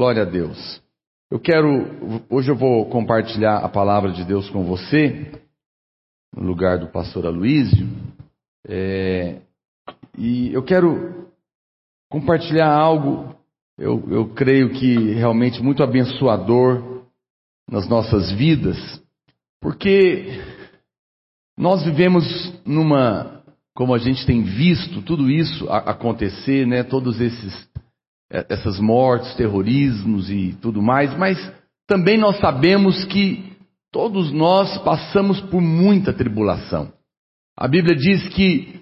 Glória a Deus. Eu quero, hoje eu vou compartilhar a palavra de Deus com você, no lugar do pastor Aloísio, é, e eu quero compartilhar algo, eu, eu creio que realmente muito abençoador nas nossas vidas, porque nós vivemos numa, como a gente tem visto tudo isso acontecer, né, todos esses essas mortes, terrorismos e tudo mais, mas também nós sabemos que todos nós passamos por muita tribulação. A Bíblia diz que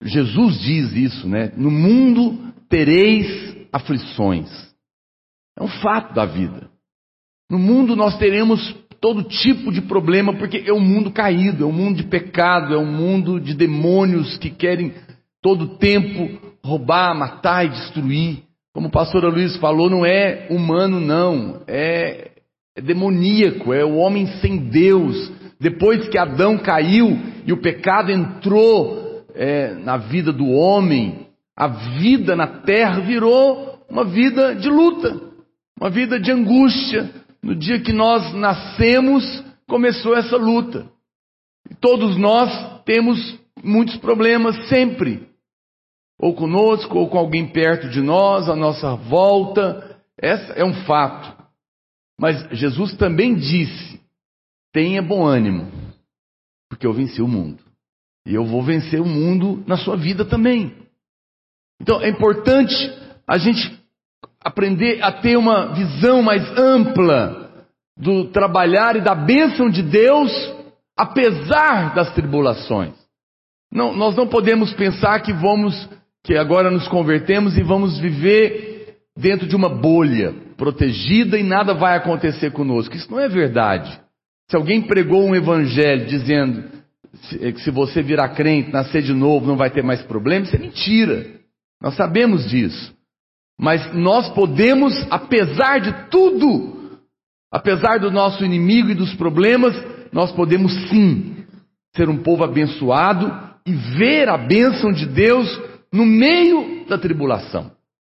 Jesus diz isso, né? No mundo tereis aflições. É um fato da vida. No mundo nós teremos todo tipo de problema, porque é um mundo caído, é um mundo de pecado, é um mundo de demônios que querem todo tempo roubar, matar e destruir. Como o pastor Luiz falou, não é humano, não. É, é demoníaco, é o homem sem Deus. Depois que Adão caiu e o pecado entrou é, na vida do homem, a vida na terra virou uma vida de luta, uma vida de angústia. No dia que nós nascemos, começou essa luta. E todos nós temos muitos problemas sempre ou conosco, ou com alguém perto de nós, à nossa volta. Essa é um fato. Mas Jesus também disse: tenha bom ânimo, porque eu venci o mundo. E eu vou vencer o mundo na sua vida também. Então é importante a gente aprender a ter uma visão mais ampla do trabalhar e da bênção de Deus, apesar das tribulações. Não, nós não podemos pensar que vamos que agora nos convertemos e vamos viver dentro de uma bolha protegida e nada vai acontecer conosco. Isso não é verdade. Se alguém pregou um evangelho dizendo que se você virar crente, nascer de novo, não vai ter mais problema, isso é mentira. Nós sabemos disso. Mas nós podemos, apesar de tudo, apesar do nosso inimigo e dos problemas, nós podemos sim ser um povo abençoado e ver a bênção de Deus no meio da tribulação.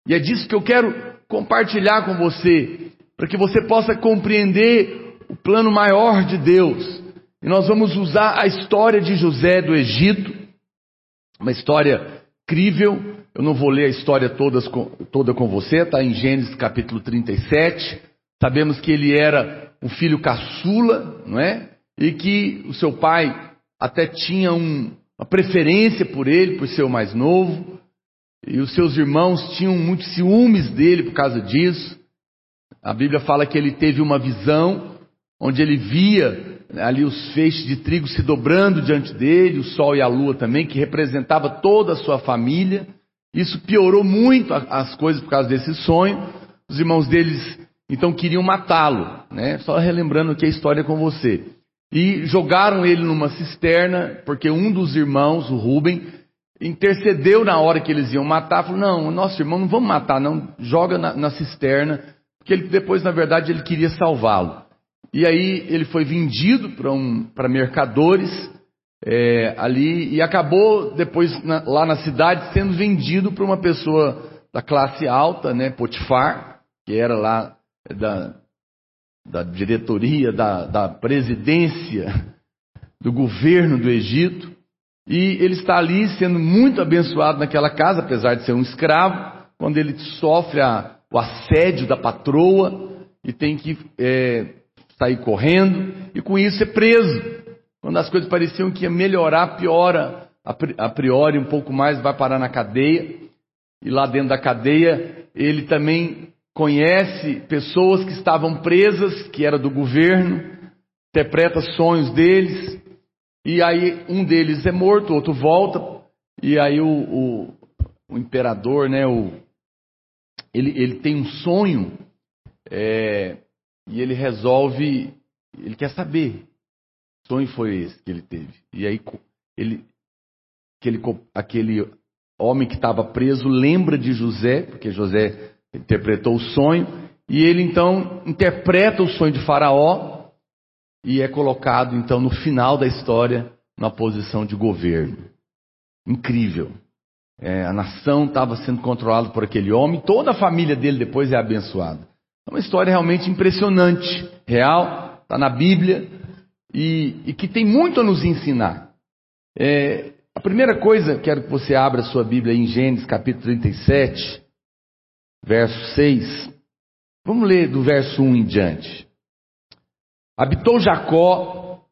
E é disso que eu quero compartilhar com você, para que você possa compreender o plano maior de Deus. E nós vamos usar a história de José do Egito, uma história incrível. Eu não vou ler a história toda, toda com você, está em Gênesis capítulo 37. Sabemos que ele era um filho caçula, não é? E que o seu pai até tinha um, uma preferência por ele, por ser o mais novo, e os seus irmãos tinham muitos ciúmes dele por causa disso. A Bíblia fala que ele teve uma visão onde ele via ali os feixes de trigo se dobrando diante dele, o sol e a lua também, que representava toda a sua família. Isso piorou muito as coisas por causa desse sonho. Os irmãos deles então queriam matá-lo, né? Só relembrando aqui a história com você. E jogaram ele numa cisterna, porque um dos irmãos, o Rubem, intercedeu na hora que eles iam matar, falou: Não, nosso irmão não vamos matar, não, joga na, na cisterna, porque ele, depois, na verdade, ele queria salvá-lo. E aí ele foi vendido para um, mercadores é, ali e acabou depois na, lá na cidade sendo vendido para uma pessoa da classe alta, né, Potifar, que era lá da, da diretoria, da, da presidência do governo do Egito. E ele está ali sendo muito abençoado naquela casa, apesar de ser um escravo, quando ele sofre a, o assédio da patroa e tem que é, sair correndo, e com isso é preso. Quando as coisas pareciam que ia melhorar, piora a priori um pouco mais, vai parar na cadeia. E lá dentro da cadeia, ele também conhece pessoas que estavam presas, que era do governo, interpreta sonhos deles, e aí um deles é morto, o outro volta, e aí o, o, o imperador, né, o, ele, ele tem um sonho, é, e ele resolve, ele quer saber, que sonho foi esse que ele teve. E aí ele, aquele, aquele homem que estava preso lembra de José, porque José interpretou o sonho, e ele então interpreta o sonho de Faraó e é colocado então no final da história na posição de governo. Incrível. É, a nação estava sendo controlada por aquele homem, toda a família dele depois é abençoada. É uma história realmente impressionante, real, está na Bíblia e, e, que tem muito a nos ensinar. É, a primeira coisa, quero que você abra sua Bíblia em Gênesis capítulo 37, verso 6. Vamos ler do verso 1 em diante. Habitou Jacó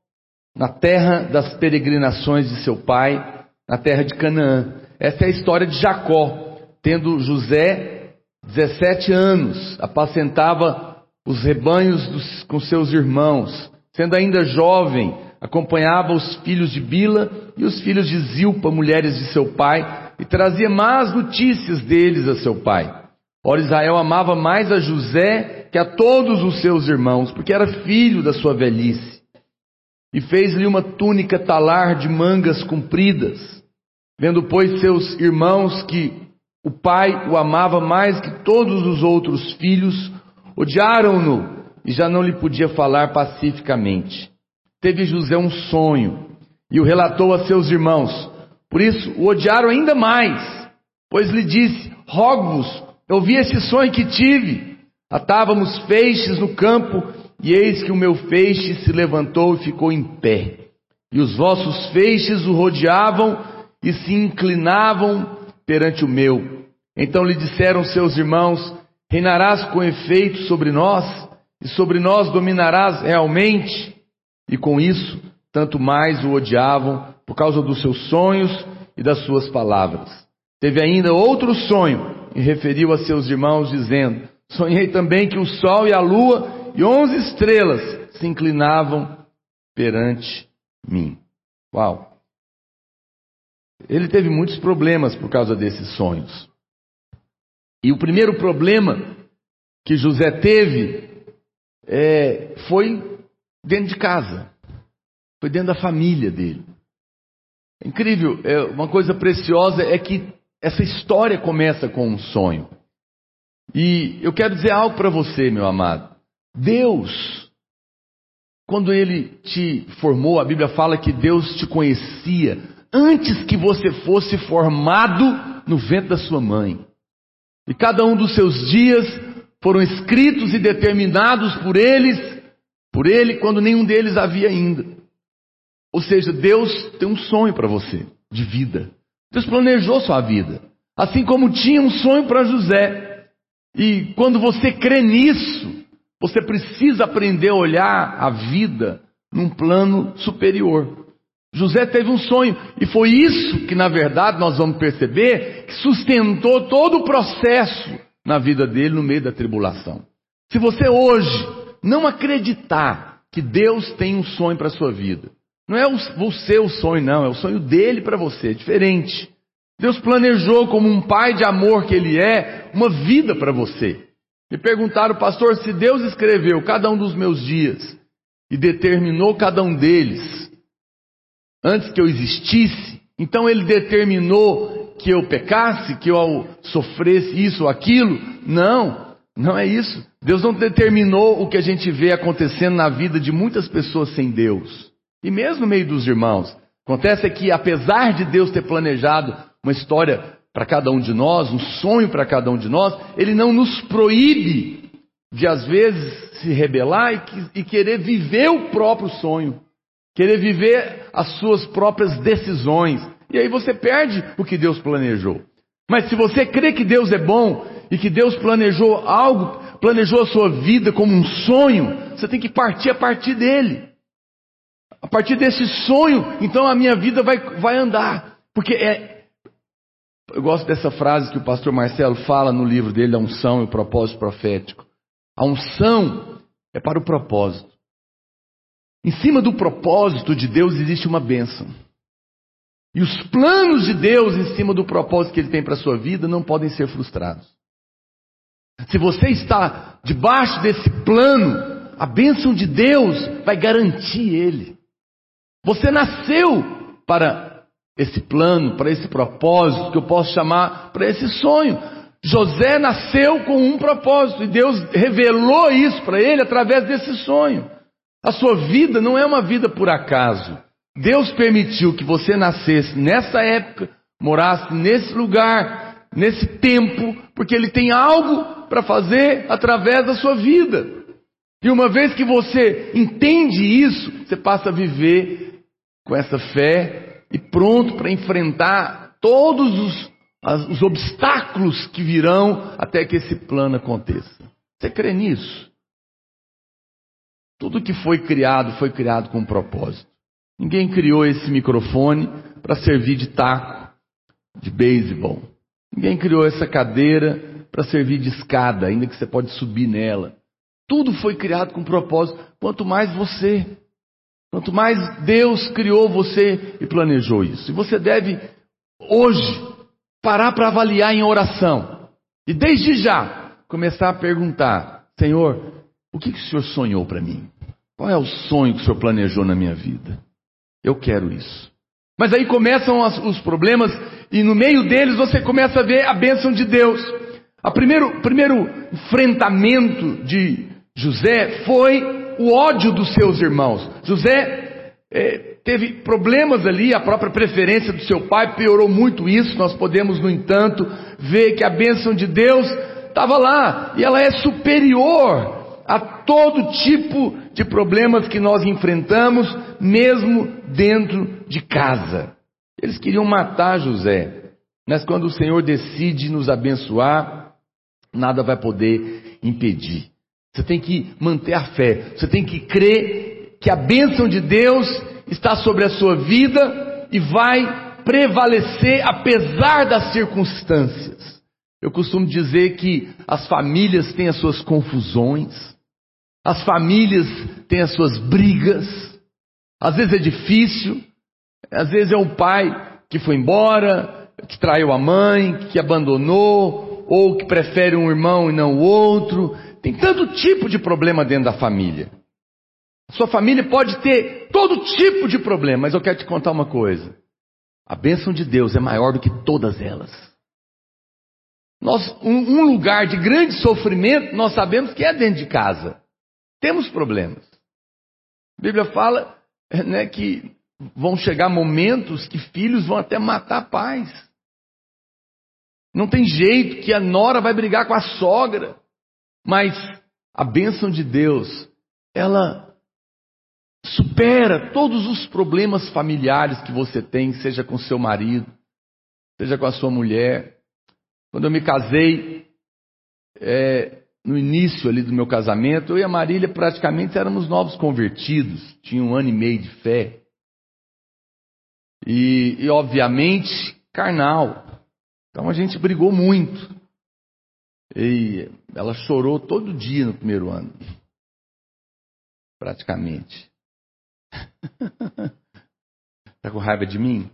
na terra das peregrinações de seu pai, na terra de Canaã. Essa é a história de Jacó, tendo José 17 anos, apacentava os rebanhos dos, com seus irmãos. Sendo ainda jovem, acompanhava os filhos de Bila e os filhos de Zilpa, mulheres de seu pai, e trazia más notícias deles a seu pai. Ora, Israel amava mais a José que a todos os seus irmãos, porque era filho da sua velhice. E fez-lhe uma túnica talar de mangas compridas. Vendo, pois, seus irmãos que o pai o amava mais que todos os outros filhos, odiaram-no e já não lhe podia falar pacificamente. Teve José um sonho e o relatou a seus irmãos. Por isso o odiaram ainda mais, pois lhe disse: Rogo-vos eu vi esse sonho que tive. Atávamos feixes no campo, e eis que o meu feixe se levantou e ficou em pé. E os vossos feixes o rodeavam e se inclinavam perante o meu. Então lhe disseram seus irmãos: Reinarás com efeito sobre nós, e sobre nós dominarás realmente. E com isso, tanto mais o odiavam por causa dos seus sonhos e das suas palavras. Teve ainda outro sonho e referiu a seus irmãos, dizendo: Sonhei também que o sol e a lua e onze estrelas se inclinavam perante mim. Uau! Ele teve muitos problemas por causa desses sonhos. E o primeiro problema que José teve é, foi dentro de casa, foi dentro da família dele. Incrível, é, uma coisa preciosa é que essa história começa com um sonho. E eu quero dizer algo para você, meu amado. Deus, quando Ele te formou, a Bíblia fala que Deus te conhecia antes que você fosse formado no ventre da sua mãe. E cada um dos seus dias foram escritos e determinados por eles, por Ele, quando nenhum deles havia ainda. Ou seja, Deus tem um sonho para você de vida. Deus planejou sua vida. Assim como tinha um sonho para José. E quando você crê nisso, você precisa aprender a olhar a vida num plano superior. José teve um sonho, e foi isso que, na verdade, nós vamos perceber que sustentou todo o processo na vida dele no meio da tribulação. Se você hoje não acreditar que Deus tem um sonho para a sua vida, não é o, o seu sonho, não, é o sonho dele para você, é diferente. Deus planejou, como um pai de amor que ele é, uma vida para você. Me perguntaram, pastor, se Deus escreveu cada um dos meus dias e determinou cada um deles antes que eu existisse, então ele determinou que eu pecasse, que eu sofresse isso ou aquilo? Não, não é isso. Deus não determinou o que a gente vê acontecendo na vida de muitas pessoas sem Deus. E mesmo no meio dos irmãos. Acontece que, apesar de Deus ter planejado uma história para cada um de nós, um sonho para cada um de nós, Ele não nos proíbe de, às vezes, se rebelar e, e querer viver o próprio sonho, querer viver as suas próprias decisões. E aí você perde o que Deus planejou. Mas se você crê que Deus é bom e que Deus planejou algo, planejou a sua vida como um sonho, você tem que partir a partir dele. A partir desse sonho, então a minha vida vai, vai andar. Porque é. Eu gosto dessa frase que o pastor Marcelo fala no livro dele, A Unção e o Propósito Profético. A unção é para o propósito. Em cima do propósito de Deus existe uma bênção. E os planos de Deus em cima do propósito que Ele tem para a sua vida não podem ser frustrados. Se você está debaixo desse plano, a bênção de Deus vai garantir ele. Você nasceu para esse plano, para esse propósito, que eu posso chamar para esse sonho. José nasceu com um propósito e Deus revelou isso para ele através desse sonho. A sua vida não é uma vida por acaso. Deus permitiu que você nascesse nessa época, morasse nesse lugar, nesse tempo, porque Ele tem algo para fazer através da sua vida. E uma vez que você entende isso, você passa a viver com essa fé e pronto para enfrentar todos os, as, os obstáculos que virão até que esse plano aconteça. Você crê nisso? Tudo que foi criado foi criado com um propósito. Ninguém criou esse microfone para servir de taco, de beisebol. Ninguém criou essa cadeira para servir de escada, ainda que você pode subir nela. Tudo foi criado com propósito. Quanto mais você, quanto mais Deus criou você e planejou isso. E você deve hoje parar para avaliar em oração. E desde já começar a perguntar: Senhor, o que, que o Senhor sonhou para mim? Qual é o sonho que o Senhor planejou na minha vida? Eu quero isso. Mas aí começam os problemas, e no meio deles você começa a ver a bênção de Deus. O primeiro, primeiro enfrentamento de José foi o ódio dos seus irmãos. José é, teve problemas ali, a própria preferência do seu pai piorou muito isso. Nós podemos, no entanto, ver que a bênção de Deus estava lá e ela é superior a todo tipo de problemas que nós enfrentamos, mesmo dentro de casa. Eles queriam matar José, mas quando o Senhor decide nos abençoar, nada vai poder impedir. Você tem que manter a fé, você tem que crer que a bênção de Deus está sobre a sua vida e vai prevalecer apesar das circunstâncias. Eu costumo dizer que as famílias têm as suas confusões, as famílias têm as suas brigas, às vezes é difícil, às vezes é o pai que foi embora, que traiu a mãe, que abandonou, ou que prefere um irmão e não o outro, tem tanto tipo de problema dentro da família. Sua família pode ter todo tipo de problema, mas eu quero te contar uma coisa. A bênção de Deus é maior do que todas elas. Nós, um, um lugar de grande sofrimento, nós sabemos que é dentro de casa. Temos problemas. A Bíblia fala né, que vão chegar momentos que filhos vão até matar pais. Não tem jeito que a nora vai brigar com a sogra. Mas a bênção de Deus, ela supera todos os problemas familiares que você tem, seja com seu marido, seja com a sua mulher. Quando eu me casei, é, no início ali do meu casamento, eu e a Marília praticamente éramos novos convertidos, tinha um ano e meio de fé. E, e obviamente, carnal. Então a gente brigou muito. E ela chorou todo dia no primeiro ano. Praticamente. Está com raiva de mim?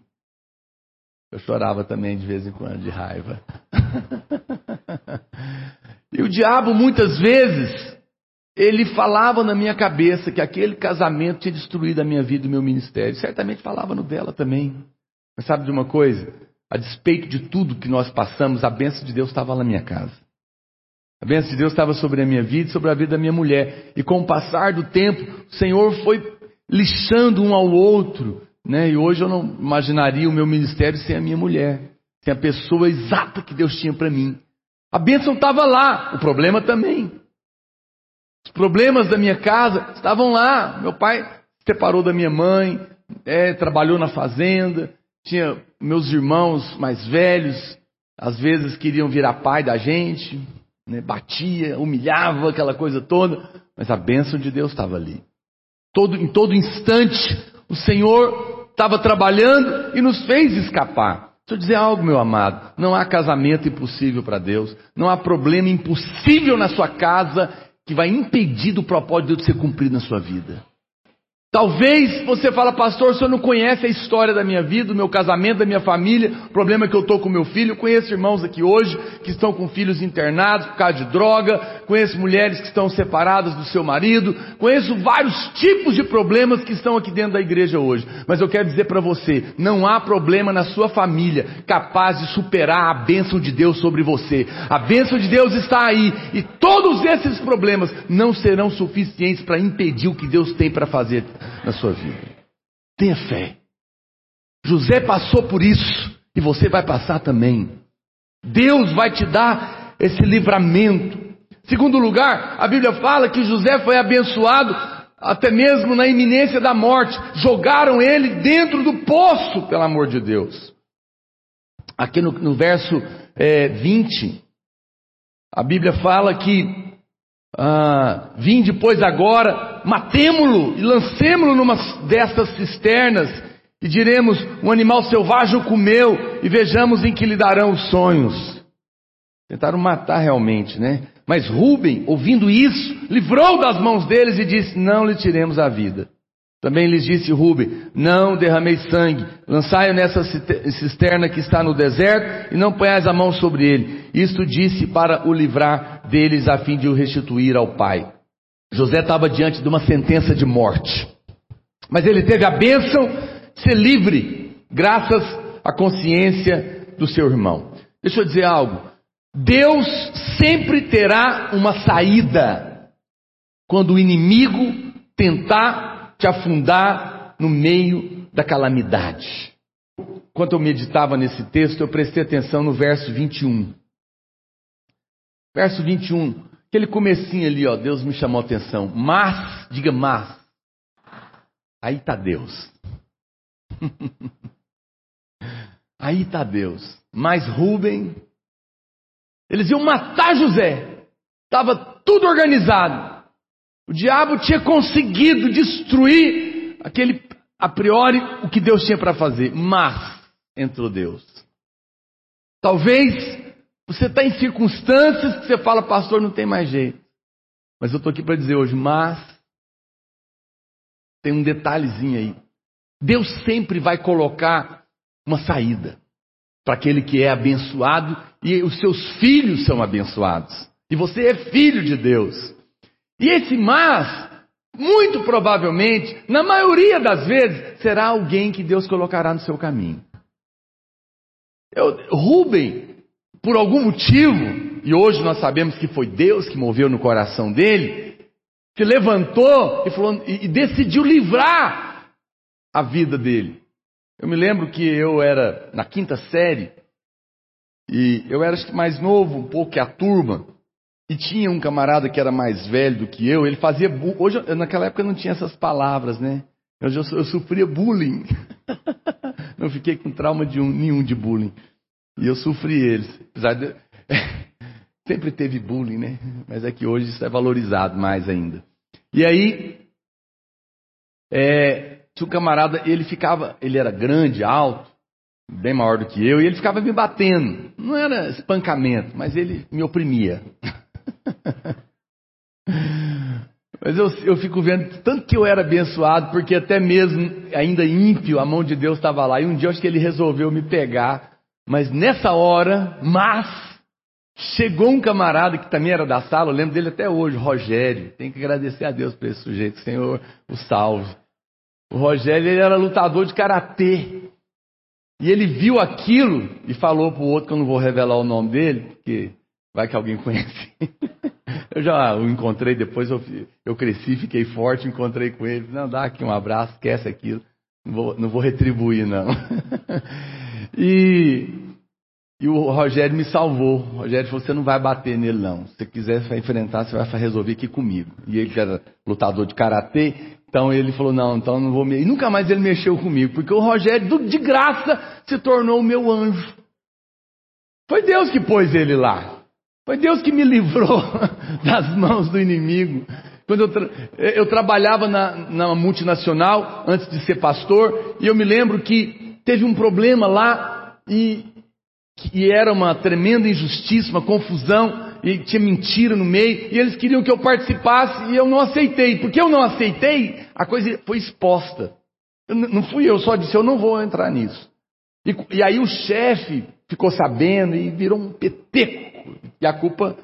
Eu chorava também de vez em quando de raiva. e o diabo, muitas vezes, ele falava na minha cabeça que aquele casamento tinha destruído a minha vida e o meu ministério. Certamente falava no dela também. Mas sabe de uma coisa? A despeito de tudo que nós passamos, a bênção de Deus estava na minha casa. A bênção de Deus estava sobre a minha vida e sobre a vida da minha mulher. E com o passar do tempo, o Senhor foi lixando um ao outro. Né? E hoje eu não imaginaria o meu ministério sem a minha mulher, sem a pessoa exata que Deus tinha para mim. A bênção estava lá, o problema também. Os problemas da minha casa estavam lá. Meu pai se separou da minha mãe, é, trabalhou na fazenda, tinha meus irmãos mais velhos, às vezes queriam virar pai da gente né, batia, humilhava, aquela coisa toda, mas a bênção de Deus estava ali. Todo, em todo instante, o Senhor estava trabalhando e nos fez escapar. Deixa eu dizer algo, meu amado: não há casamento impossível para Deus, não há problema impossível na sua casa que vai impedir do propósito de Deus ser cumprido na sua vida. Talvez você fala, pastor, o senhor não conhece a história da minha vida, do meu casamento, da minha família, o problema é que eu estou com meu filho. Eu conheço irmãos aqui hoje que estão com filhos internados por causa de droga, conheço mulheres que estão separadas do seu marido, conheço vários tipos de problemas que estão aqui dentro da igreja hoje. Mas eu quero dizer para você, não há problema na sua família capaz de superar a bênção de Deus sobre você. A bênção de Deus está aí e todos esses problemas não serão suficientes para impedir o que Deus tem para fazer na sua vida. Tenha fé. José passou por isso e você vai passar também. Deus vai te dar esse livramento. Segundo lugar, a Bíblia fala que José foi abençoado até mesmo na iminência da morte. Jogaram ele dentro do poço, pelo amor de Deus. Aqui no, no verso é, 20, a Bíblia fala que ah, vim depois agora, matemo-lo e lancemo-lo numa destas cisternas e diremos: um animal selvagem o comeu e vejamos em que lhe darão os sonhos. Tentaram matar realmente, né? Mas Rubem, ouvindo isso, livrou das mãos deles e disse: Não lhe tiremos a vida. Também lhes disse Rubem: Não derramei sangue, lançai-o nessa cisterna que está no deserto e não ponhais a mão sobre ele. Isto disse para o livrar deles a fim de o restituir ao pai. José estava diante de uma sentença de morte, mas ele teve a bênção de ser livre, graças à consciência do seu irmão. Deixa eu dizer algo. Deus sempre terá uma saída quando o inimigo tentar te afundar no meio da calamidade. Enquanto eu meditava nesse texto, eu prestei atenção no verso 21. Verso 21, aquele comecinho ali, ó, Deus me chamou a atenção. Mas, diga mas. Aí está Deus. Aí está Deus. Mas Rubem eles iam matar José. Estava tudo organizado. O diabo tinha conseguido destruir aquele, a priori, o que Deus tinha para fazer. Mas entrou Deus. Talvez você está em circunstâncias que você fala, pastor, não tem mais jeito. Mas eu estou aqui para dizer hoje, mas tem um detalhezinho aí. Deus sempre vai colocar uma saída para aquele que é abençoado e os seus filhos são abençoados. E você é filho de Deus. E esse mas, muito provavelmente, na maioria das vezes, será alguém que Deus colocará no seu caminho. Eu, Rubem, por algum motivo, e hoje nós sabemos que foi Deus que moveu no coração dele, se levantou e, falou, e, e decidiu livrar a vida dele. Eu me lembro que eu era na quinta série e eu era mais novo um pouco que a turma e tinha um camarada que era mais velho do que eu. Ele fazia hoje naquela época não tinha essas palavras, né? Eu, eu, sofria bullying. não fiquei com trauma de um, nenhum de bullying e eu sofri eles. Apesar de sempre teve bullying, né? Mas é que hoje isso é valorizado mais ainda. E aí é, um camarada, ele ficava, ele era grande, alto, bem maior do que eu, e ele ficava me batendo. Não era espancamento, mas ele me oprimia. mas eu, eu fico vendo tanto que eu era abençoado, porque até mesmo ainda ímpio, a mão de Deus estava lá. E um dia eu acho que ele resolveu me pegar, mas nessa hora, mas Chegou um camarada que também era da sala, eu lembro dele até hoje, Rogério. Tem que agradecer a Deus por esse sujeito, Senhor, o salve. O Rogério ele era lutador de karatê. E ele viu aquilo e falou para o outro, que eu não vou revelar o nome dele, porque vai que alguém conhece. eu já o encontrei depois, eu, eu cresci, fiquei forte, encontrei com ele. Não, dá aqui um abraço, esquece aquilo. Não vou, não vou retribuir, não. e, e o Rogério me salvou. O Rogério falou: você não vai bater nele, não. Se você quiser enfrentar, você vai resolver aqui comigo. E ele era lutador de karatê, então ele falou: não, então não vou me. E nunca mais ele mexeu comigo, porque o Rogério, de graça, se tornou o meu anjo. Foi Deus que pôs ele lá. Foi Deus que me livrou das mãos do inimigo. Quando eu, tra... eu trabalhava na, na multinacional, antes de ser pastor, e eu me lembro que teve um problema lá, e, e era uma tremenda injustiça, uma confusão e tinha mentira no meio, e eles queriam que eu participasse e eu não aceitei. Porque eu não aceitei, a coisa foi exposta. Eu, não fui eu, só disse, eu não vou entrar nisso. E, e aí o chefe ficou sabendo e virou um peteco. E a culpa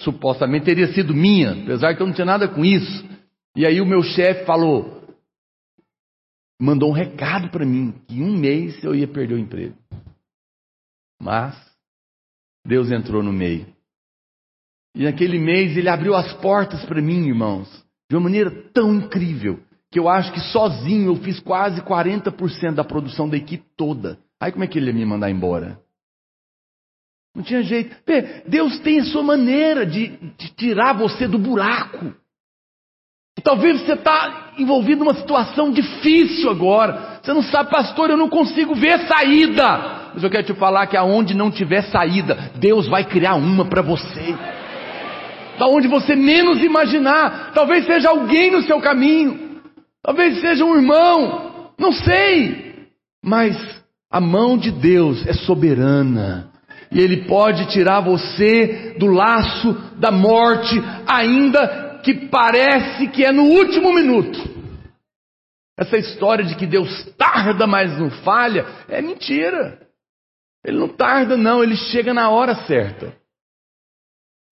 supostamente teria sido minha, apesar que eu não tinha nada com isso. E aí o meu chefe falou, mandou um recado para mim, que em um mês eu ia perder o emprego. Mas Deus entrou no meio. E naquele mês ele abriu as portas para mim, irmãos, de uma maneira tão incrível, que eu acho que sozinho eu fiz quase 40% da produção da equipe toda. Aí como é que ele ia me mandar embora? Não tinha jeito. Deus tem a sua maneira de, de tirar você do buraco. Talvez você está envolvido numa situação difícil agora. Você não sabe, pastor, eu não consigo ver saída. Mas eu quero te falar que aonde não tiver saída, Deus vai criar uma para você. Da onde você menos imaginar. Talvez seja alguém no seu caminho. Talvez seja um irmão. Não sei. Mas a mão de Deus é soberana. E Ele pode tirar você do laço da morte, ainda que parece que é no último minuto. Essa história de que Deus tarda, mas não falha, é mentira. Ele não tarda, não, ele chega na hora certa.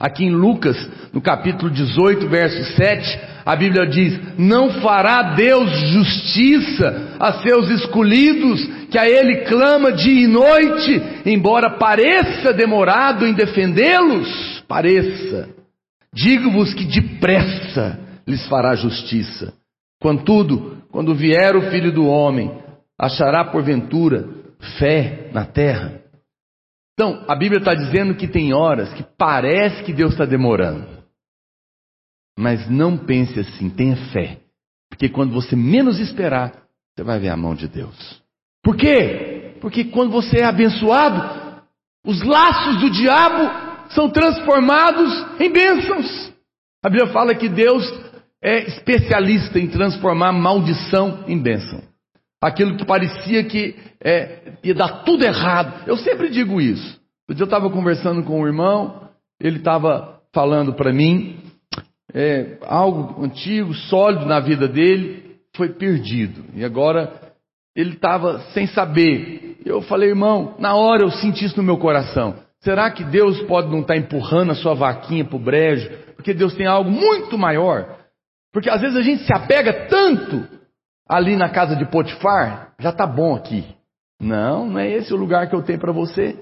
Aqui em Lucas, no capítulo 18, verso 7, a Bíblia diz: Não fará Deus justiça a seus escolhidos, que a Ele clama dia e noite, embora pareça demorado em defendê-los? Pareça. Digo-vos que depressa lhes fará justiça. Contudo, quando vier o Filho do Homem, achará porventura fé na terra? Então, a Bíblia está dizendo que tem horas que parece que Deus está demorando. Mas não pense assim, tenha fé. Porque quando você menos esperar, você vai ver a mão de Deus. Por quê? Porque quando você é abençoado, os laços do diabo são transformados em bênçãos. A Bíblia fala que Deus é especialista em transformar maldição em bênção. Aquilo que parecia que é, ia dar tudo errado. Eu sempre digo isso. Eu estava conversando com um irmão, ele estava falando para mim é, algo antigo, sólido na vida dele, foi perdido. E agora ele estava sem saber. Eu falei, irmão, na hora eu senti isso no meu coração. Será que Deus pode não estar tá empurrando a sua vaquinha para o brejo? Porque Deus tem algo muito maior. Porque às vezes a gente se apega tanto ali na casa de Potifar, já está bom aqui. Não, não é esse o lugar que eu tenho para você.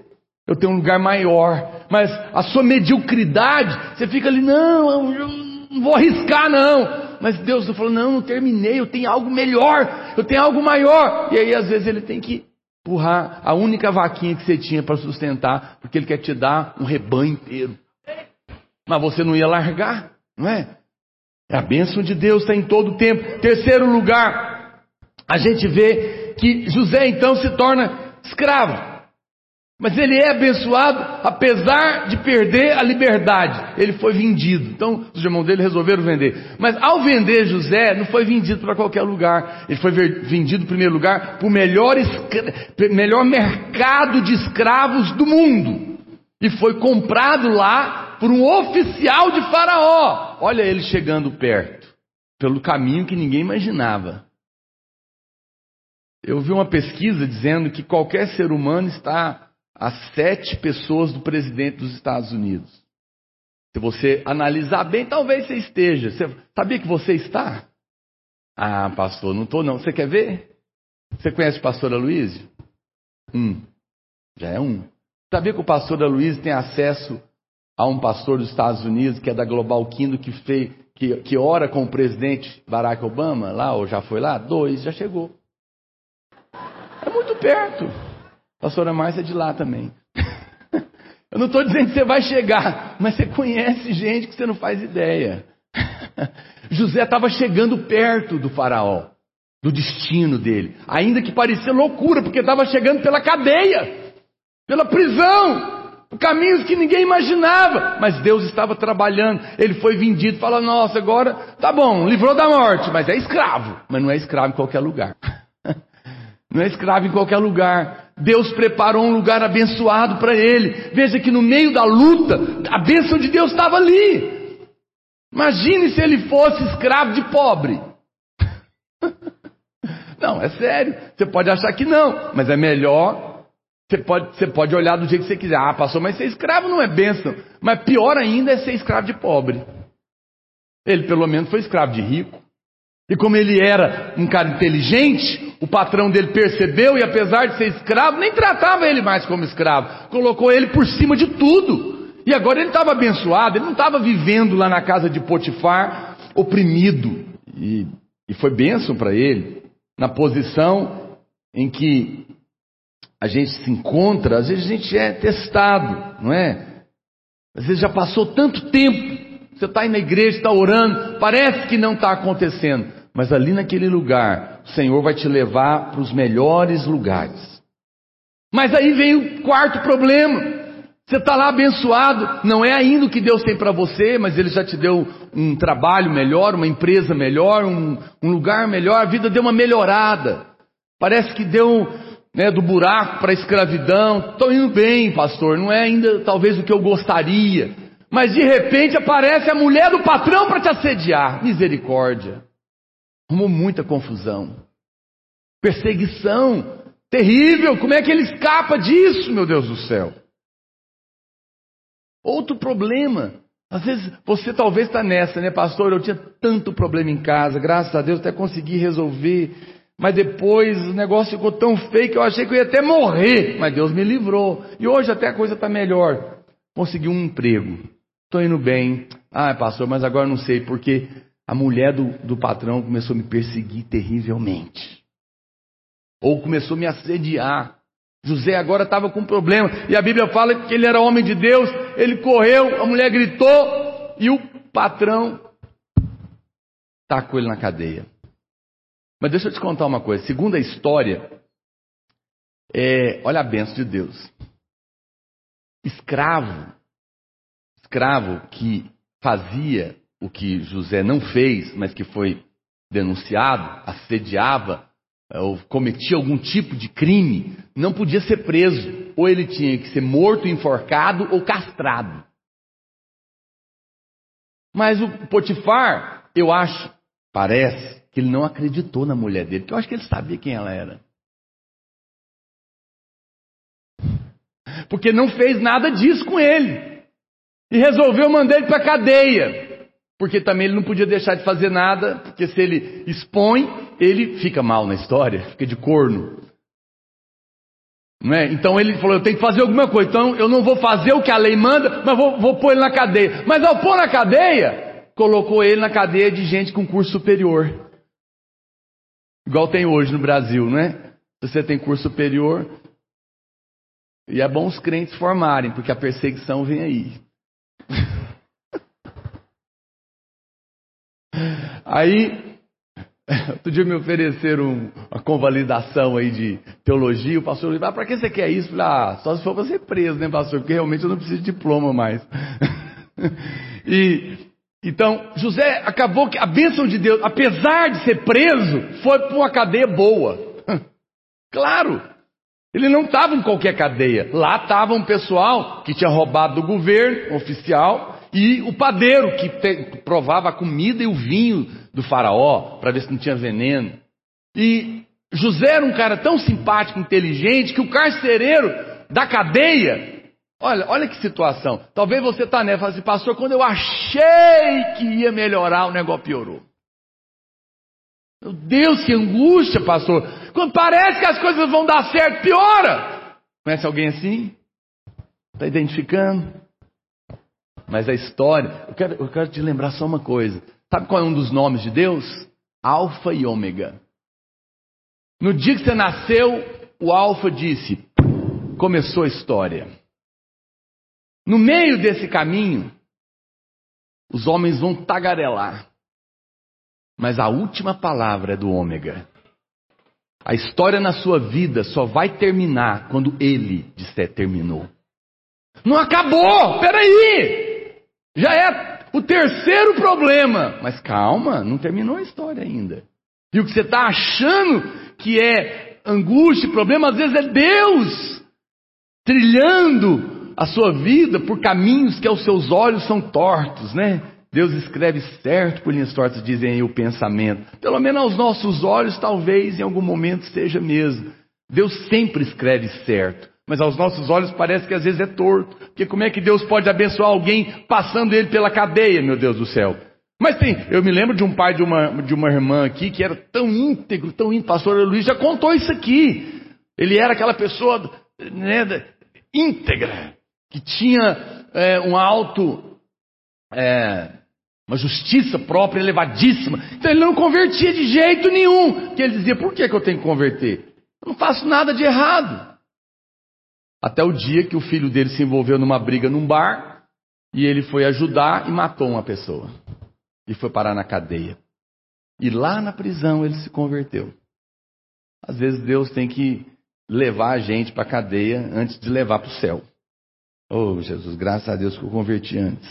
Eu tenho um lugar maior. Mas a sua mediocridade, você fica ali, não, eu não vou arriscar, não. Mas Deus falou, não, não terminei, eu tenho algo melhor, eu tenho algo maior. E aí, às vezes, ele tem que empurrar a única vaquinha que você tinha para sustentar, porque ele quer te dar um rebanho inteiro. Mas você não ia largar, não é? É a bênção de Deus, está em todo o tempo. Terceiro lugar, a gente vê que José então se torna escravo. Mas ele é abençoado apesar de perder a liberdade. Ele foi vendido. Então, os irmãos dele resolveram vender. Mas ao vender José, não foi vendido para qualquer lugar. Ele foi vendido, em primeiro lugar, para o melhor, melhor mercado de escravos do mundo. E foi comprado lá por um oficial de Faraó. Olha ele chegando perto, pelo caminho que ninguém imaginava. Eu vi uma pesquisa dizendo que qualquer ser humano está a sete pessoas do presidente dos Estados Unidos. Se você analisar bem, talvez você esteja. Você sabia que você está? Ah, pastor, não estou não. Você quer ver? Você conhece o pastor Aloysio? Um. Já é um. Sabia que o pastor Aloysio tem acesso a um pastor dos Estados Unidos, que é da Global Kingdom, que, fez, que, que ora com o presidente Barack Obama, lá, ou já foi lá? Dois, já chegou. É muito perto. Pastora Márcia é de lá também. Eu não estou dizendo que você vai chegar, mas você conhece gente que você não faz ideia. José estava chegando perto do faraó, do destino dele, ainda que parecia loucura, porque estava chegando pela cadeia, pela prisão, caminhos que ninguém imaginava, mas Deus estava trabalhando. Ele foi vendido, fala: Nossa, agora tá bom, livrou da morte, mas é escravo, mas não é escravo em qualquer lugar. Não é escravo em qualquer lugar. Deus preparou um lugar abençoado para ele. Veja que no meio da luta, a bênção de Deus estava ali. Imagine se ele fosse escravo de pobre. Não, é sério. Você pode achar que não, mas é melhor. Você pode, você pode olhar do jeito que você quiser. Ah, pastor, mas ser escravo não é bênção. Mas pior ainda é ser escravo de pobre. Ele pelo menos foi escravo de rico. E como ele era um cara inteligente, o patrão dele percebeu e, apesar de ser escravo, nem tratava ele mais como escravo, colocou ele por cima de tudo. E agora ele estava abençoado, ele não estava vivendo lá na casa de Potifar, oprimido. E, e foi bênção para ele, na posição em que a gente se encontra, às vezes a gente é testado, não é? Às vezes já passou tanto tempo, você está aí na igreja, está orando, parece que não está acontecendo, mas ali naquele lugar, o Senhor vai te levar para os melhores lugares. Mas aí vem o quarto problema. Você está lá abençoado, não é ainda o que Deus tem para você, mas Ele já te deu um trabalho melhor, uma empresa melhor, um, um lugar melhor, a vida deu uma melhorada. Parece que deu né, do buraco para a escravidão. Estou indo bem, pastor, não é ainda talvez o que eu gostaria. Mas de repente aparece a mulher do patrão para te assediar. Misericórdia. Arrumou muita confusão. Perseguição. Terrível. Como é que ele escapa disso, meu Deus do céu? Outro problema. Às vezes você talvez está nessa, né, pastor? Eu tinha tanto problema em casa, graças a Deus até consegui resolver. Mas depois o negócio ficou tão feio que eu achei que eu ia até morrer. Mas Deus me livrou. E hoje até a coisa está melhor. Consegui um emprego. Estou indo bem. Ah, pastor, mas agora não sei, porque a mulher do, do patrão começou a me perseguir terrivelmente. Ou começou a me assediar. José agora estava com problema. E a Bíblia fala que ele era homem de Deus. Ele correu, a mulher gritou e o patrão tacou ele na cadeia. Mas deixa eu te contar uma coisa. Segundo a história, é, olha a benção de Deus. Escravo, escravo que fazia o que José não fez, mas que foi denunciado, assediava, ou cometia algum tipo de crime, não podia ser preso. Ou ele tinha que ser morto, enforcado ou castrado. Mas o Potifar, eu acho, parece, que ele não acreditou na mulher dele, porque eu acho que ele sabia quem ela era. Porque não fez nada disso com ele. E resolveu mandar ele para a cadeia. Porque também ele não podia deixar de fazer nada, porque se ele expõe, ele fica mal na história, fica de corno. É? Então ele falou: eu tenho que fazer alguma coisa. Então eu não vou fazer o que a lei manda, mas vou, vou pôr ele na cadeia. Mas ao pôr na cadeia, colocou ele na cadeia de gente com curso superior. Igual tem hoje no Brasil, não é? Se você tem curso superior, e é bom os crentes formarem, porque a perseguição vem aí. Aí, outro dia me ofereceram uma convalidação aí de teologia, o pastor falou, ah, para que você quer isso? falei, ah, só se for ser preso, né, pastor? Porque realmente eu não preciso de diploma mais. e, então, José acabou que a bênção de Deus, apesar de ser preso, foi para uma cadeia boa. claro, ele não estava em qualquer cadeia. Lá estava um pessoal que tinha roubado do governo oficial e o padeiro que provava a comida e o vinho do faraó para ver se não tinha veneno. E José era um cara tão simpático, inteligente, que o carcereiro da cadeia, olha, olha que situação. Talvez você está nessa, assim, pastor, quando eu achei que ia melhorar, o negócio piorou. Meu Deus, que angústia, pastor. Quando parece que as coisas vão dar certo, piora. Conhece alguém assim? Está identificando? Mas a história, eu quero, eu quero te lembrar só uma coisa. Sabe qual é um dos nomes de Deus? Alfa e Ômega. No dia que você nasceu, o Alfa disse: começou a história. No meio desse caminho, os homens vão tagarelar. Mas a última palavra é do Ômega. A história na sua vida só vai terminar quando ele disser terminou. Não acabou! Peraí! Já é o terceiro problema. Mas calma, não terminou a história ainda. E o que você está achando que é angústia problema, às vezes é Deus trilhando a sua vida por caminhos que aos seus olhos são tortos, né? Deus escreve certo por linhas tortas, dizem aí o pensamento. Pelo menos aos nossos olhos, talvez em algum momento seja mesmo. Deus sempre escreve certo. Mas aos nossos olhos parece que às vezes é torto. Porque como é que Deus pode abençoar alguém passando ele pela cadeia, meu Deus do céu? Mas tem, eu me lembro de um pai de uma, de uma irmã aqui que era tão íntegro, tão íntegro, pastor Luiz já contou isso aqui. Ele era aquela pessoa né, íntegra, que tinha é, um alto, é, uma justiça própria elevadíssima. Então ele não convertia de jeito nenhum. Que ele dizia, por que, que eu tenho que converter? Eu não faço nada de errado. Até o dia que o filho dele se envolveu numa briga num bar e ele foi ajudar e matou uma pessoa. E foi parar na cadeia. E lá na prisão ele se converteu. Às vezes Deus tem que levar a gente para a cadeia antes de levar para o céu. Oh, Jesus, graças a Deus que eu converti antes.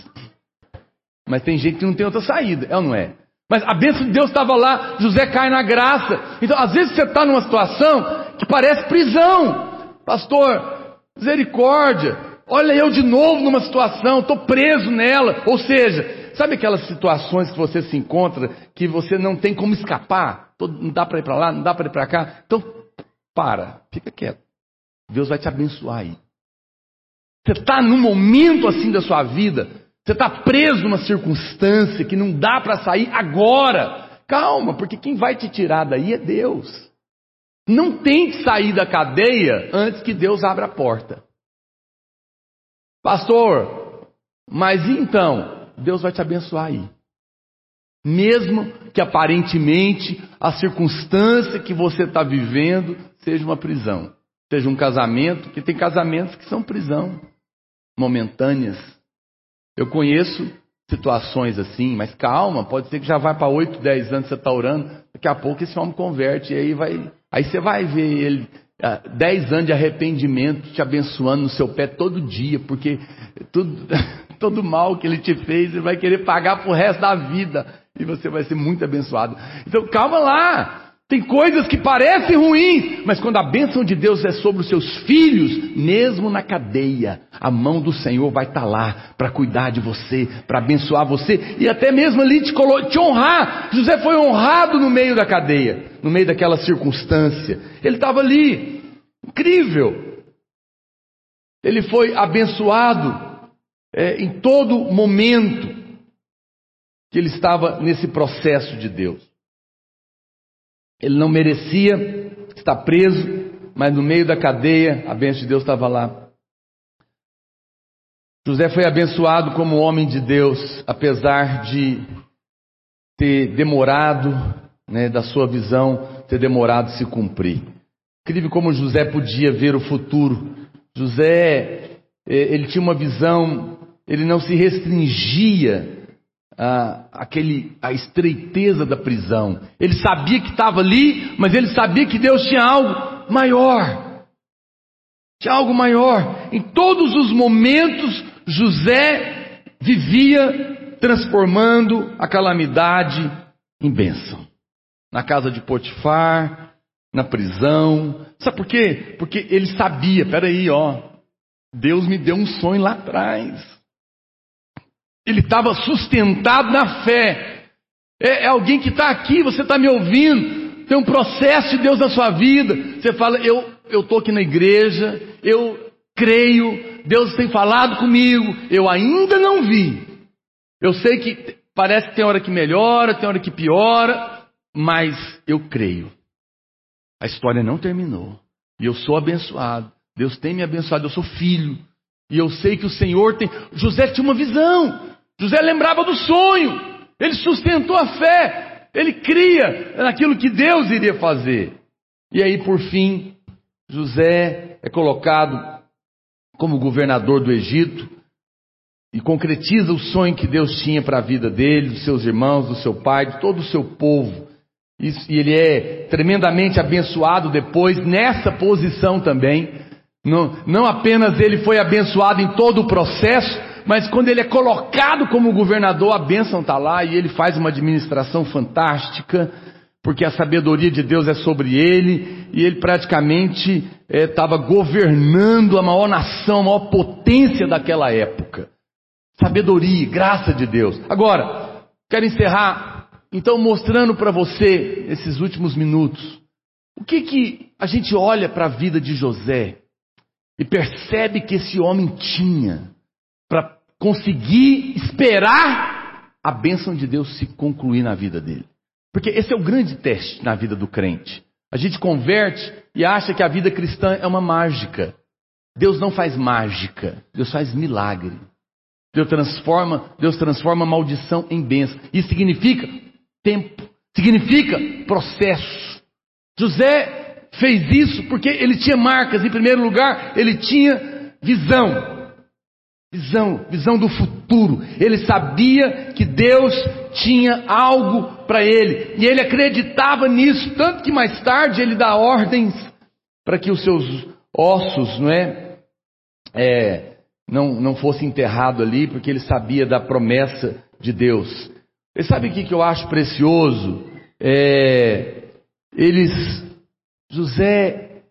Mas tem gente que não tem outra saída, é ou não é? Mas a bênção de Deus estava lá, José cai na graça. Então, às vezes você está numa situação que parece prisão. Pastor, misericórdia. Olha eu de novo numa situação, estou preso nela. Ou seja, sabe aquelas situações que você se encontra que você não tem como escapar? Não dá para ir para lá, não dá para ir para cá. Então, para, fica quieto. Deus vai te abençoar aí. Você está num momento assim da sua vida você está preso numa circunstância que não dá para sair agora. Calma, porque quem vai te tirar daí é Deus. Não tem que sair da cadeia antes que Deus abra a porta. Pastor, mas então, Deus vai te abençoar aí. Mesmo que aparentemente a circunstância que você está vivendo seja uma prisão, seja um casamento, que tem casamentos que são prisão momentâneas. Eu conheço situações assim, mas calma, pode ser que já vai para 8, 10 anos você está orando, daqui a pouco esse homem converte, e aí vai. Aí você vai ver ele, 10 anos de arrependimento, te abençoando no seu pé todo dia, porque tudo, todo mal que ele te fez, ele vai querer pagar para o resto da vida, e você vai ser muito abençoado. Então calma lá, tem coisas que parecem ruins, mas quando a bênção de Deus é sobre os seus filhos, mesmo na cadeia, a mão do Senhor vai estar lá para cuidar de você, para abençoar você e até mesmo ali te, te honrar. José foi honrado no meio da cadeia, no meio daquela circunstância. Ele estava ali, incrível. Ele foi abençoado é, em todo momento que ele estava nesse processo de Deus. Ele não merecia estar preso, mas no meio da cadeia, a bênção de Deus estava lá. José foi abençoado como homem de Deus, apesar de ter demorado, né, da sua visão, ter demorado se cumprir. Incrível como José podia ver o futuro. José, eh, ele tinha uma visão, ele não se restringia a, aquele, a estreiteza da prisão. Ele sabia que estava ali, mas ele sabia que Deus tinha algo maior. Tinha algo maior. Em todos os momentos, José vivia transformando a calamidade em bênção. Na casa de Potifar, na prisão. Sabe por quê? Porque ele sabia, peraí, ó, Deus me deu um sonho lá atrás. Ele estava sustentado na fé. É, é alguém que está aqui, você está me ouvindo. Tem um processo de Deus na sua vida. Você fala, eu estou aqui na igreja, eu creio, Deus tem falado comigo, eu ainda não vi. Eu sei que parece que tem hora que melhora, tem hora que piora, mas eu creio. A história não terminou. E eu sou abençoado. Deus tem me abençoado, eu sou filho. E eu sei que o Senhor tem. José tinha uma visão. José lembrava do sonho, ele sustentou a fé, ele cria naquilo que Deus iria fazer. E aí, por fim, José é colocado como governador do Egito e concretiza o sonho que Deus tinha para a vida dele, dos seus irmãos, do seu pai, de todo o seu povo. E ele é tremendamente abençoado depois nessa posição também. Não, não apenas ele foi abençoado em todo o processo, mas quando ele é colocado como governador, a bênção está lá e ele faz uma administração fantástica, porque a sabedoria de Deus é sobre ele, e ele praticamente estava é, governando a maior nação, a maior potência daquela época. Sabedoria, graça de Deus. Agora, quero encerrar, então, mostrando para você, esses últimos minutos, o que, que a gente olha para a vida de José e percebe que esse homem tinha para conseguir esperar a bênção de Deus se concluir na vida dele. Porque esse é o grande teste na vida do crente. A gente converte e acha que a vida cristã é uma mágica. Deus não faz mágica, Deus faz milagre. Deus transforma, Deus transforma maldição em bênção. Isso significa tempo, significa processo. José fez isso porque ele tinha marcas. Em primeiro lugar, ele tinha visão. Visão, visão do futuro. Ele sabia que Deus tinha algo para ele. E ele acreditava nisso, tanto que mais tarde ele dá ordens para que os seus ossos, não é, é não, não fosse enterrado ali, porque ele sabia da promessa de Deus. Você sabe o que, que eu acho precioso? É, eles, José,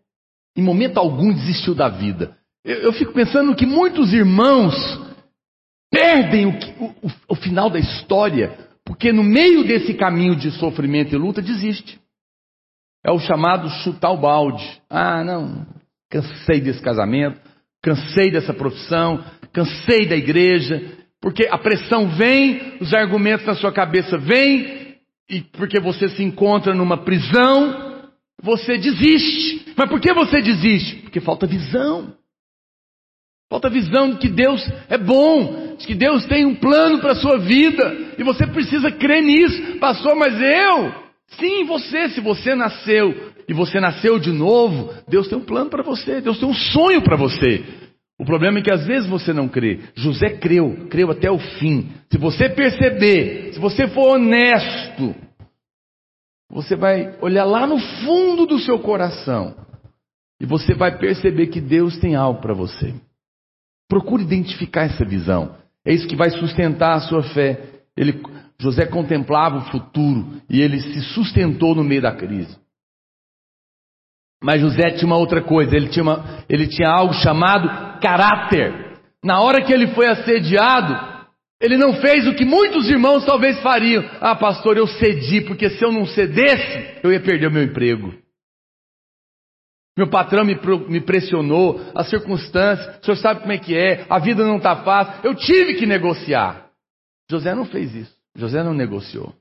em momento algum desistiu da vida. Eu, eu fico pensando que muitos irmãos perdem o, o, o final da história, porque no meio desse caminho de sofrimento e luta desiste. É o chamado chutar o balde. Ah, não, cansei desse casamento, cansei dessa profissão, cansei da igreja, porque a pressão vem, os argumentos na sua cabeça vêm, e porque você se encontra numa prisão, você desiste. Mas por que você desiste? Porque falta visão. Falta visão de que Deus é bom, de que Deus tem um plano para a sua vida, e você precisa crer nisso. Pastor, mas eu? Sim, você, se você nasceu e você nasceu de novo, Deus tem um plano para você, Deus tem um sonho para você. O problema é que às vezes você não crê. José creu, creu até o fim. Se você perceber, se você for honesto, você vai olhar lá no fundo do seu coração e você vai perceber que Deus tem algo para você. Procure identificar essa visão. É isso que vai sustentar a sua fé. Ele, José contemplava o futuro e ele se sustentou no meio da crise. Mas José tinha uma outra coisa, ele tinha, uma, ele tinha algo chamado caráter. Na hora que ele foi assediado, ele não fez o que muitos irmãos talvez fariam. Ah, pastor, eu cedi, porque se eu não cedesse, eu ia perder o meu emprego. Meu patrão me, me pressionou, as circunstâncias, o senhor sabe como é que é, a vida não está fácil, eu tive que negociar. José não fez isso, José não negociou.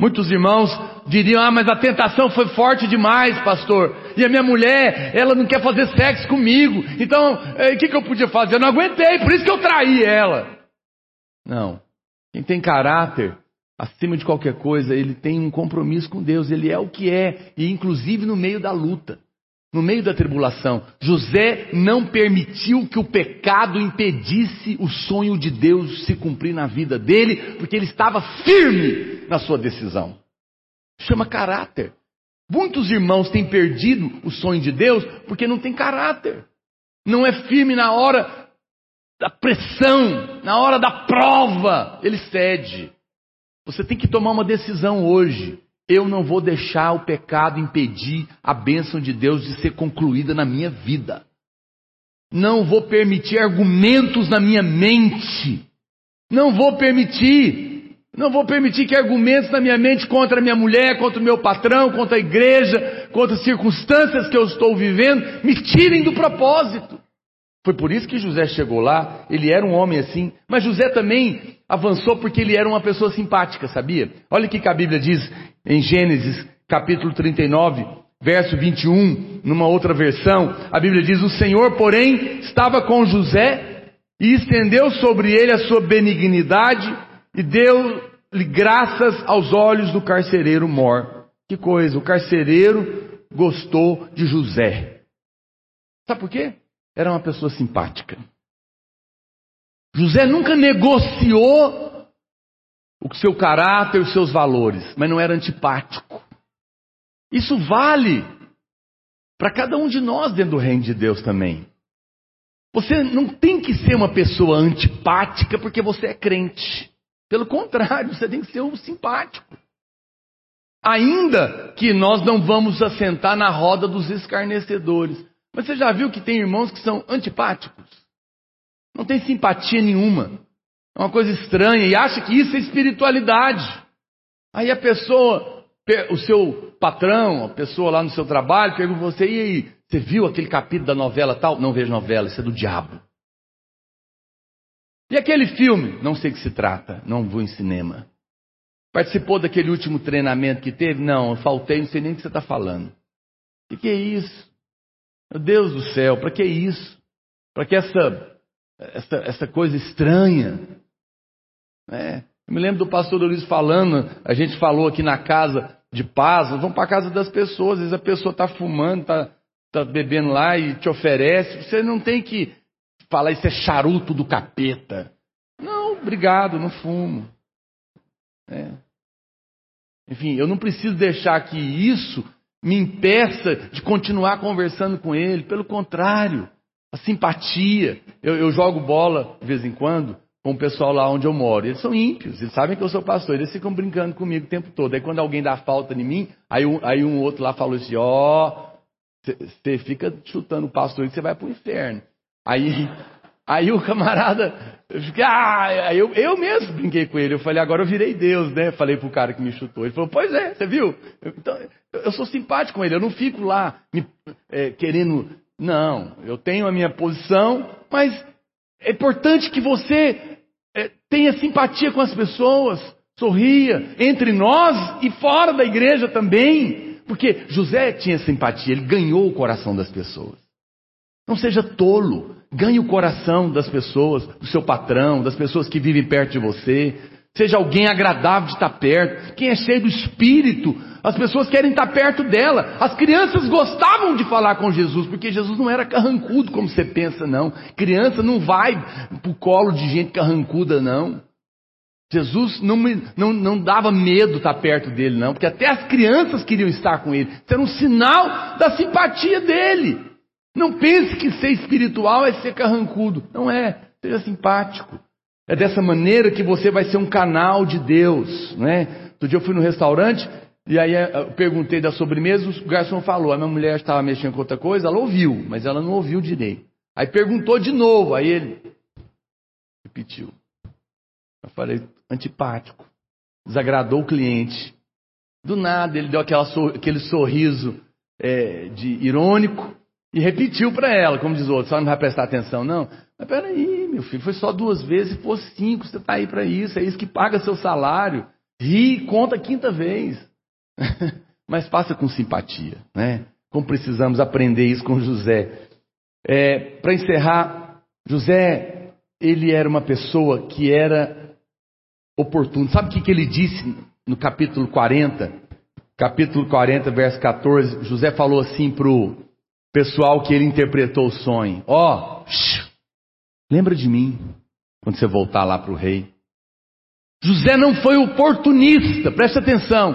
Muitos irmãos diriam: Ah, mas a tentação foi forte demais, pastor. E a minha mulher, ela não quer fazer sexo comigo. Então, eh, o que, que eu podia fazer? Eu não aguentei, por isso que eu traí ela. Não. Quem tem caráter acima de qualquer coisa, ele tem um compromisso com Deus, ele é o que é, e inclusive no meio da luta, no meio da tribulação. José não permitiu que o pecado impedisse o sonho de Deus se cumprir na vida dele, porque ele estava firme na sua decisão. Chama caráter. Muitos irmãos têm perdido o sonho de Deus porque não tem caráter. Não é firme na hora da pressão, na hora da prova, ele cede. Você tem que tomar uma decisão hoje. Eu não vou deixar o pecado impedir a bênção de Deus de ser concluída na minha vida. Não vou permitir argumentos na minha mente. Não vou permitir. Não vou permitir que argumentos na minha mente contra a minha mulher, contra o meu patrão, contra a igreja, contra as circunstâncias que eu estou vivendo, me tirem do propósito. Foi por isso que José chegou lá, ele era um homem assim, mas José também avançou porque ele era uma pessoa simpática, sabia? Olha o que a Bíblia diz em Gênesis, capítulo 39, verso 21, numa outra versão, a Bíblia diz: O Senhor, porém, estava com José e estendeu sobre ele a sua benignidade e deu-lhe graças aos olhos do carcereiro mor. Que coisa, o carcereiro gostou de José. Sabe por quê? Era uma pessoa simpática. José nunca negociou o seu caráter, os seus valores, mas não era antipático. Isso vale para cada um de nós dentro do reino de Deus também. Você não tem que ser uma pessoa antipática porque você é crente. Pelo contrário, você tem que ser um simpático. Ainda que nós não vamos assentar na roda dos escarnecedores. Mas você já viu que tem irmãos que são antipáticos? Não tem simpatia nenhuma. É uma coisa estranha e acha que isso é espiritualidade. Aí a pessoa, o seu patrão, a pessoa lá no seu trabalho, pergunta você, e aí, você viu aquele capítulo da novela tal? Não vejo novela, isso é do diabo. E aquele filme? Não sei o que se trata, não vou em cinema. Participou daquele último treinamento que teve? Não, eu faltei, não sei nem o que você está falando. O que é isso? Meu Deus do céu, para que isso? Para que essa, essa, essa coisa estranha? É, eu me lembro do pastor Luiz falando, a gente falou aqui na casa de paz, nós vamos para a casa das pessoas. Às vezes a pessoa está fumando, está tá bebendo lá e te oferece. Você não tem que falar isso é charuto do capeta. Não, obrigado, não fumo. É. Enfim, eu não preciso deixar que isso me impeça de continuar conversando com ele. Pelo contrário, a simpatia. Eu, eu, jogo bola de vez em quando com o pessoal lá onde eu moro. Eles são ímpios, eles sabem que eu sou pastor, eles ficam brincando comigo o tempo todo. Aí quando alguém dá falta em mim, aí um, aí um outro lá falou assim: ó, oh, você fica chutando o pastor e você vai para o inferno. Aí Aí o camarada, ah, eu, eu mesmo brinquei com ele. Eu falei, agora eu virei Deus, né? Falei pro cara que me chutou. Ele falou, pois é, você viu? Eu, então, eu sou simpático com ele, eu não fico lá me, é, querendo. Não, eu tenho a minha posição, mas é importante que você é, tenha simpatia com as pessoas, sorria, entre nós e fora da igreja também. Porque José tinha simpatia, ele ganhou o coração das pessoas. Não seja tolo. Ganhe o coração das pessoas, do seu patrão, das pessoas que vivem perto de você. Seja alguém agradável de estar perto. Quem é cheio do espírito, as pessoas querem estar perto dela. As crianças gostavam de falar com Jesus, porque Jesus não era carrancudo como você pensa, não. Criança não vai para o colo de gente carrancuda, não. Jesus não, não, não dava medo estar perto dele, não, porque até as crianças queriam estar com ele. Isso era um sinal da simpatia dele. Não pense que ser espiritual é ser carrancudo. Não é. Seja simpático. É dessa maneira que você vai ser um canal de Deus. Né? Outro dia eu fui no restaurante e aí eh, eu perguntei da sobremesa, o garçom falou, a minha mulher estava mexendo com outra coisa, ela ouviu, mas ela não ouviu direito. Aí perguntou de novo, aí ele repetiu. Eu falei, antipático. Desagradou o cliente. Do nada ele deu aquela, aquele sorriso é, de irônico e repetiu para ela, como diz o outro, só não vai prestar atenção, não. Mas peraí, meu filho, foi só duas vezes, se for cinco, você está aí para isso, é isso que paga seu salário. Ri, conta a quinta vez. Mas faça com simpatia, né? Como precisamos aprender isso com José. É, para encerrar, José, ele era uma pessoa que era oportuno. Sabe o que, que ele disse no capítulo 40? Capítulo 40, verso 14. José falou assim para o pessoal que ele interpretou o sonho. Ó, oh, lembra de mim quando você voltar lá para o rei. José não foi oportunista, preste atenção.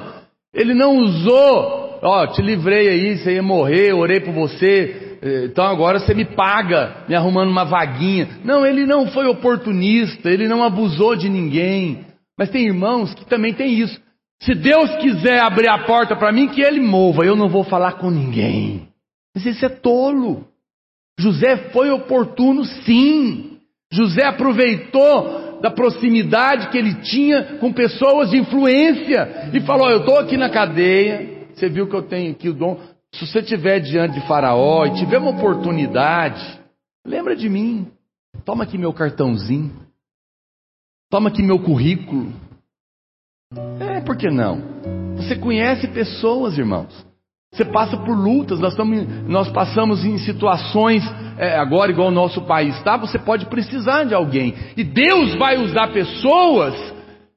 Ele não usou, ó, oh, te livrei aí, você ia morrer, orei por você, eh, então agora você me paga, me arrumando uma vaguinha. Não, ele não foi oportunista, ele não abusou de ninguém. Mas tem irmãos que também tem isso. Se Deus quiser abrir a porta para mim, que ele mova, eu não vou falar com ninguém. Mas isso é tolo. José foi oportuno, sim. José aproveitou da proximidade que ele tinha com pessoas de influência e falou: Eu estou aqui na cadeia, você viu que eu tenho aqui o dom. Se você estiver diante de Faraó e tiver uma oportunidade, lembra de mim. Toma aqui meu cartãozinho. Toma aqui meu currículo. É, por que não? Você conhece pessoas, irmãos. Você passa por lutas, nós, estamos, nós passamos em situações, é, agora igual o nosso país está, você pode precisar de alguém. E Deus vai usar pessoas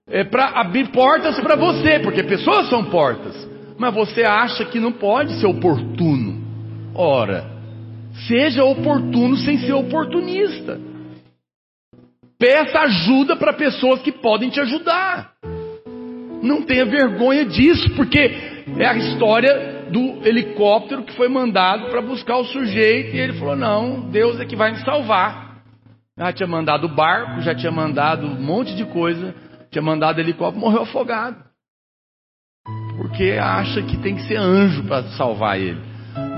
é, para abrir portas para você, porque pessoas são portas. Mas você acha que não pode ser oportuno. Ora, seja oportuno sem ser oportunista. Peça ajuda para pessoas que podem te ajudar. Não tenha vergonha disso, porque é a história do helicóptero que foi mandado para buscar o sujeito, e ele falou: Não, Deus é que vai me salvar. Já tinha mandado barco, já tinha mandado um monte de coisa, tinha mandado helicóptero, morreu afogado. Porque acha que tem que ser anjo para salvar ele.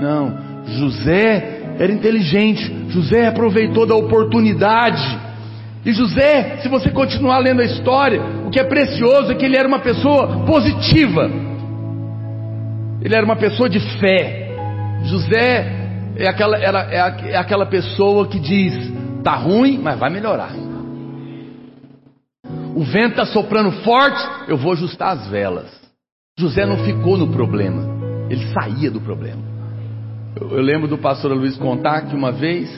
Não, José era inteligente, José aproveitou da oportunidade. E José, se você continuar lendo a história, o que é precioso é que ele era uma pessoa positiva. Ele era uma pessoa de fé. José é aquela, era, é, é aquela pessoa que diz: tá ruim, mas vai melhorar. O vento está soprando forte, eu vou ajustar as velas. José não ficou no problema, ele saía do problema. Eu, eu lembro do pastor Luiz contar que uma vez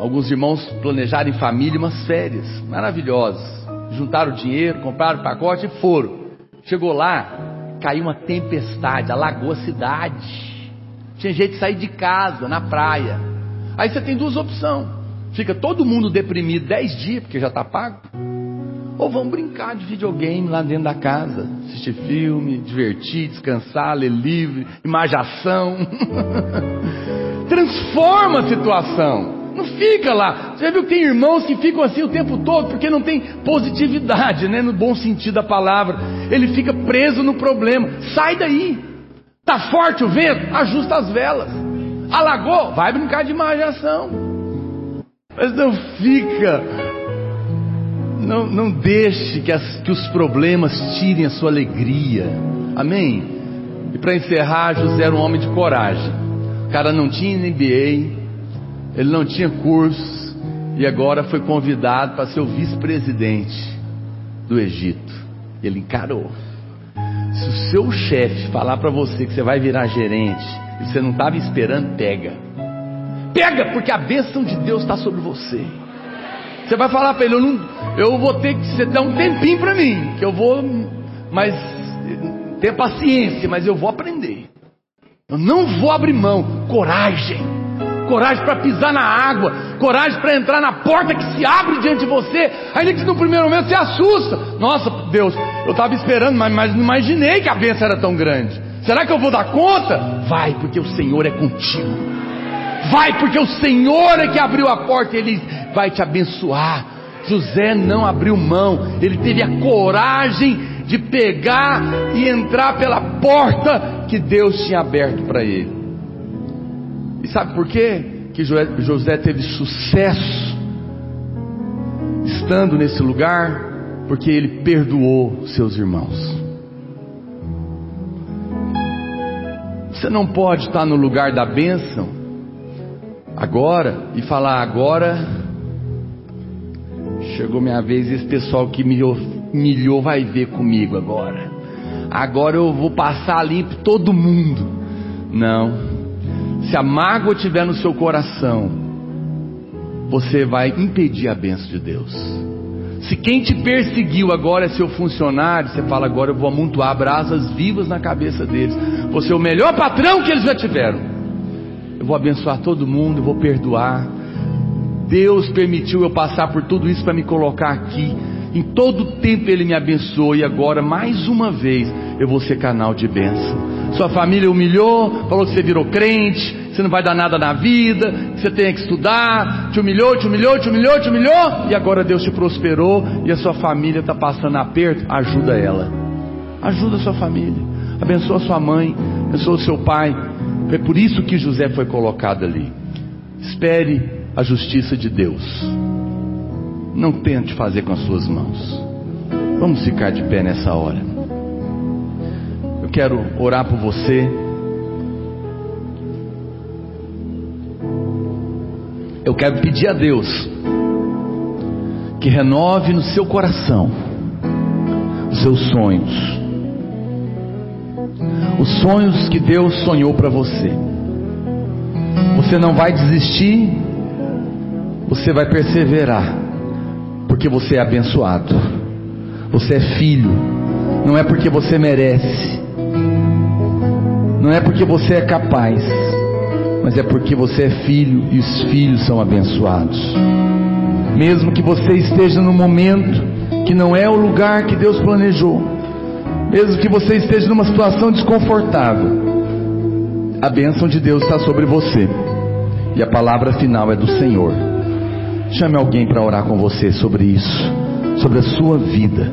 alguns irmãos planejaram em família umas férias maravilhosas. Juntaram dinheiro, compraram pacote e foram. Chegou lá, caiu uma tempestade, alagou a cidade. Tinha jeito de sair de casa, na praia. Aí você tem duas opções. Fica todo mundo deprimido dez dias, porque já está pago. Ou vão brincar de videogame lá dentro da casa, assistir filme, divertir, descansar, ler livro, imaginação. Transforma a situação. Não fica lá. Você já viu que tem irmãos que ficam assim o tempo todo porque não tem positividade, né? No bom sentido da palavra. Ele fica preso no problema. Sai daí. Tá forte o vento? Ajusta as velas. Alagou? Vai brincar de imaginação. Mas não fica. Não, não deixe que, as, que os problemas tirem a sua alegria. Amém? E para encerrar, José era um homem de coragem. O cara não tinha MBA, ele não tinha curso e agora foi convidado para ser o vice-presidente do Egito. Ele encarou. Se o seu chefe falar para você que você vai virar gerente e você não estava esperando, pega. Pega, porque a bênção de Deus está sobre você. Você vai falar para ele: eu, não, eu vou ter que você dar um tempinho para mim, que eu vou, mas ter paciência, mas eu vou aprender. Eu não vou abrir mão. Coragem coragem para pisar na água, coragem para entrar na porta que se abre diante de você, ainda que no primeiro momento você assusta. Nossa, Deus, eu estava esperando, mas, mas não imaginei que a bênção era tão grande. Será que eu vou dar conta? Vai, porque o Senhor é contigo. Vai, porque o Senhor é que abriu a porta e Ele vai te abençoar. José não abriu mão, ele teve a coragem de pegar e entrar pela porta que Deus tinha aberto para ele. E sabe por quê? Que José teve sucesso estando nesse lugar? Porque ele perdoou seus irmãos. Você não pode estar no lugar da bênção agora e falar agora chegou minha vez esse pessoal que me humilhou vai ver comigo agora. Agora eu vou passar limpo todo mundo. Não. Se a mágoa estiver no seu coração, você vai impedir a bênção de Deus. Se quem te perseguiu agora é seu funcionário, você fala agora eu vou amontoar brasas vivas na cabeça deles. Você é o melhor patrão que eles já tiveram. Eu vou abençoar todo mundo, eu vou perdoar. Deus permitiu eu passar por tudo isso para me colocar aqui. Em todo tempo Ele me abençoou e agora mais uma vez eu vou ser canal de bênção sua família humilhou, falou que você virou crente, você não vai dar nada na vida, que você tem que estudar, te humilhou, te humilhou, te humilhou, te humilhou, e agora Deus te prosperou e a sua família está passando aperto, ajuda ela, ajuda a sua família, abençoa sua mãe, abençoa o seu pai. Foi por isso que José foi colocado ali. Espere a justiça de Deus. Não tente fazer com as suas mãos. Vamos ficar de pé nessa hora. Quero orar por você. Eu quero pedir a Deus que renove no seu coração os seus sonhos. Os sonhos que Deus sonhou para você. Você não vai desistir, você vai perseverar, porque você é abençoado. Você é filho, não é porque você merece, não é porque você é capaz, mas é porque você é filho e os filhos são abençoados. Mesmo que você esteja num momento que não é o lugar que Deus planejou, mesmo que você esteja numa situação desconfortável, a bênção de Deus está sobre você e a palavra final é do Senhor. Chame alguém para orar com você sobre isso, sobre a sua vida,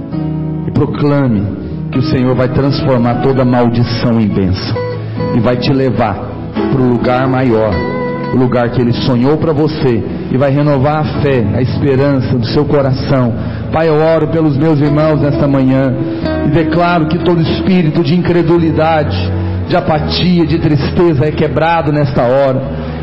e proclame que o Senhor vai transformar toda maldição em bênção e vai te levar para o lugar maior, o lugar que Ele sonhou para você e vai renovar a fé, a esperança do seu coração. Pai, eu oro pelos meus irmãos nesta manhã e declaro que todo espírito de incredulidade, de apatia, de tristeza é quebrado nesta hora.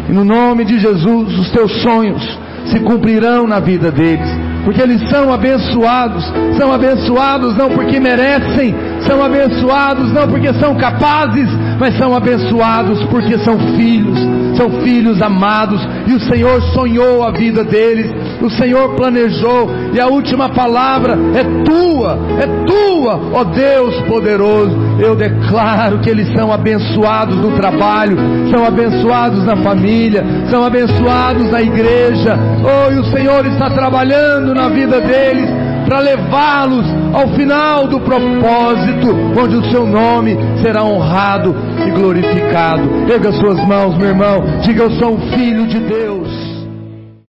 E no nome de Jesus, os teus sonhos se cumprirão na vida deles, porque eles são abençoados, são abençoados não porque merecem, são abençoados não porque são capazes, mas são abençoados porque são filhos, são filhos amados, e o Senhor sonhou a vida deles, o Senhor planejou, e a última palavra é tua, é tua, ó Deus poderoso. Eu declaro que eles são abençoados no trabalho, são abençoados na família, são abençoados na igreja. Oh, e o Senhor está trabalhando na vida deles para levá-los ao final do propósito, onde o seu nome será honrado e glorificado. Pega suas mãos, meu irmão, diga: Eu sou um filho de Deus.